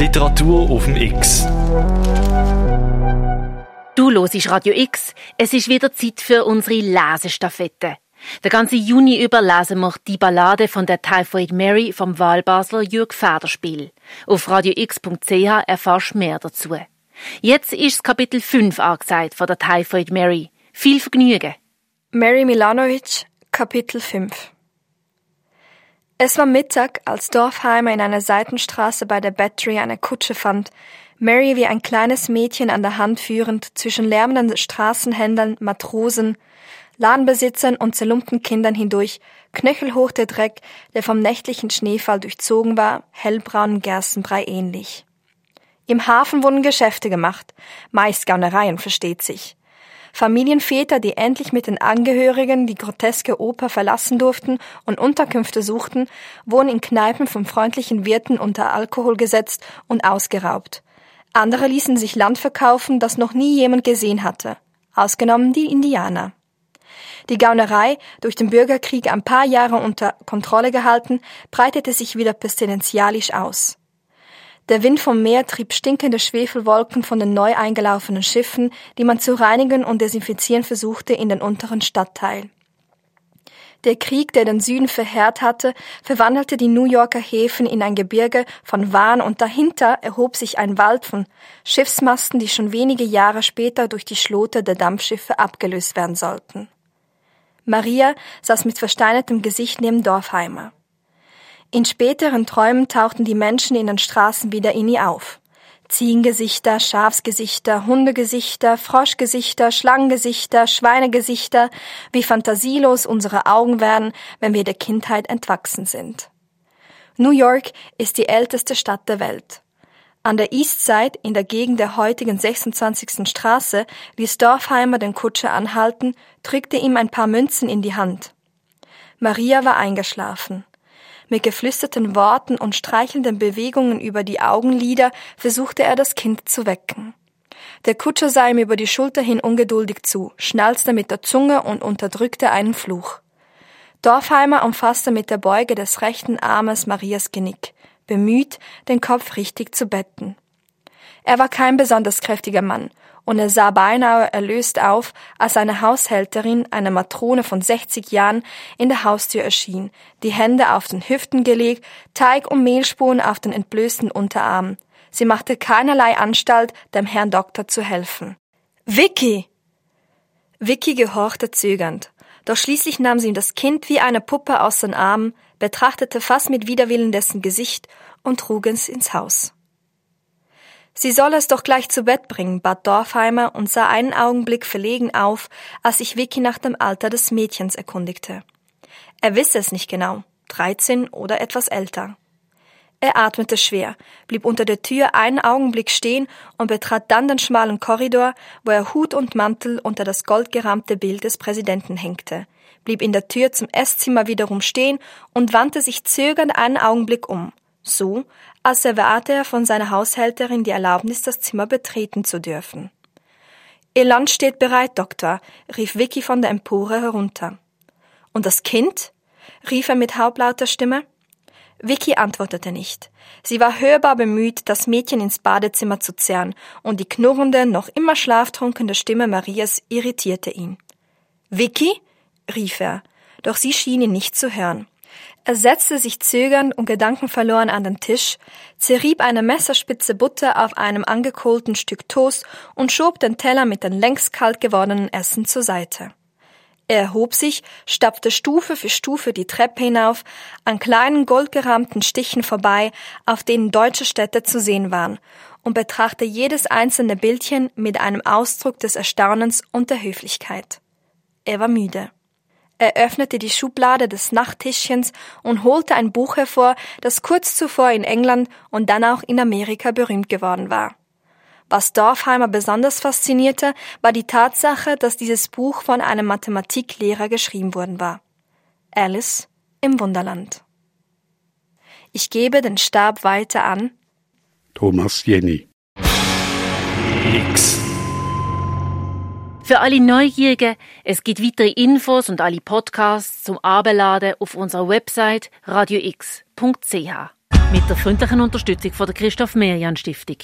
Literatur auf dem X. Du hörst Radio X. Es ist wieder Zeit für unsere Lesestaffette. Der ganze Juni über lesen wir die Ballade von der Typhoid Mary vom Wahlbasler Jürg Federspiel. Auf radiox.ch erfährst du mehr dazu. Jetzt ist das Kapitel 5 angesagt von der Typhoid Mary. Viel Vergnügen! Mary Milanovic, Kapitel 5 Es war Mittag, als Dorfheimer in einer Seitenstraße bei der Battery eine Kutsche fand, Mary wie ein kleines Mädchen an der Hand führend zwischen lärmenden Straßenhändlern, Matrosen, Ladenbesitzern und zerlumpten Kindern hindurch, knöchelhoch der Dreck, der vom nächtlichen Schneefall durchzogen war, hellbraunen Gerstenbrei ähnlich. Im Hafen wurden Geschäfte gemacht, meist Gaunereien, versteht sich. Familienväter, die endlich mit den Angehörigen die groteske Oper verlassen durften und Unterkünfte suchten, wurden in Kneipen von freundlichen Wirten unter Alkohol gesetzt und ausgeraubt. Andere ließen sich Land verkaufen, das noch nie jemand gesehen hatte, ausgenommen die Indianer. Die Gaunerei, durch den Bürgerkrieg ein paar Jahre unter Kontrolle gehalten, breitete sich wieder pestilentialisch aus. Der Wind vom Meer trieb stinkende Schwefelwolken von den neu eingelaufenen Schiffen, die man zu reinigen und desinfizieren versuchte, in den unteren Stadtteil. Der Krieg, der den Süden verheert hatte, verwandelte die New Yorker Häfen in ein Gebirge von Wahn und dahinter erhob sich ein Wald von Schiffsmasten, die schon wenige Jahre später durch die Schlote der Dampfschiffe abgelöst werden sollten. Maria saß mit versteinertem Gesicht neben Dorfheimer. In späteren Träumen tauchten die Menschen in den Straßen wieder in ihr auf. Ziehengesichter, Schafsgesichter, Hundegesichter, Froschgesichter, Schlangengesichter, Schweinegesichter, wie fantasielos unsere Augen werden, wenn wir der Kindheit entwachsen sind. New York ist die älteste Stadt der Welt. An der East Side, in der Gegend der heutigen 26. Straße, ließ Dorfheimer den Kutscher anhalten, drückte ihm ein paar Münzen in die Hand. Maria war eingeschlafen. Mit geflüsterten Worten und streichelnden Bewegungen über die Augenlider versuchte er das Kind zu wecken. Der Kutscher sah ihm über die Schulter hin ungeduldig zu, schnalzte mit der Zunge und unterdrückte einen Fluch. Dorfheimer umfasste mit der Beuge des rechten Armes Marias Genick bemüht, den Kopf richtig zu betten. Er war kein besonders kräftiger Mann, und er sah beinahe erlöst auf, als eine Haushälterin, eine Matrone von 60 Jahren, in der Haustür erschien, die Hände auf den Hüften gelegt, Teig und Mehlspuren auf den entblößten Unterarmen. Sie machte keinerlei Anstalt, dem Herrn Doktor zu helfen. Vicky! Vicky gehorchte zögernd, doch schließlich nahm sie ihm das Kind wie eine Puppe aus den Armen, betrachtete fast mit Widerwillen dessen Gesicht und trug es ins Haus. Sie soll es doch gleich zu Bett bringen, bat Dorfheimer und sah einen Augenblick verlegen auf, als sich Vicky nach dem Alter des Mädchens erkundigte. Er wisse es nicht genau, dreizehn oder etwas älter. Er atmete schwer, blieb unter der Tür einen Augenblick stehen und betrat dann den schmalen Korridor, wo er Hut und Mantel unter das goldgerahmte Bild des Präsidenten hängte, blieb in der Tür zum Esszimmer wiederum stehen und wandte sich zögernd einen Augenblick um, so, als erwarte er von seiner Haushälterin die Erlaubnis, das Zimmer betreten zu dürfen. Ihr Land steht bereit, Doktor, rief Vicky von der Empore herunter. Und das Kind? rief er mit halblauter Stimme. Vicky antwortete nicht. Sie war hörbar bemüht, das Mädchen ins Badezimmer zu zerren, und die knurrende, noch immer schlaftrunkene Stimme Marias irritierte ihn. Vicky? rief er, doch sie schien ihn nicht zu hören. Er setzte sich zögernd und gedankenverloren an den Tisch, zerrieb eine Messerspitze Butter auf einem angekohlten Stück Toast und schob den Teller mit dem längst kalt gewordenen Essen zur Seite. Er erhob sich, stapfte Stufe für Stufe die Treppe hinauf, an kleinen goldgerahmten Stichen vorbei, auf denen deutsche Städte zu sehen waren, und betrachtete jedes einzelne Bildchen mit einem Ausdruck des Erstaunens und der Höflichkeit. Er war müde. Er öffnete die Schublade des Nachttischchens und holte ein Buch hervor, das kurz zuvor in England und dann auch in Amerika berühmt geworden war. Was Dorfheimer besonders faszinierte, war die Tatsache, dass dieses Buch von einem Mathematiklehrer geschrieben worden war. Alice im Wunderland. Ich gebe den Stab weiter an Thomas Jenny. X. Für alle Neugierigen, es gibt weitere Infos und alle Podcasts zum Abladen auf unserer Website radiox.ch. Mit der freundlichen Unterstützung von der Christoph Merian Stiftung.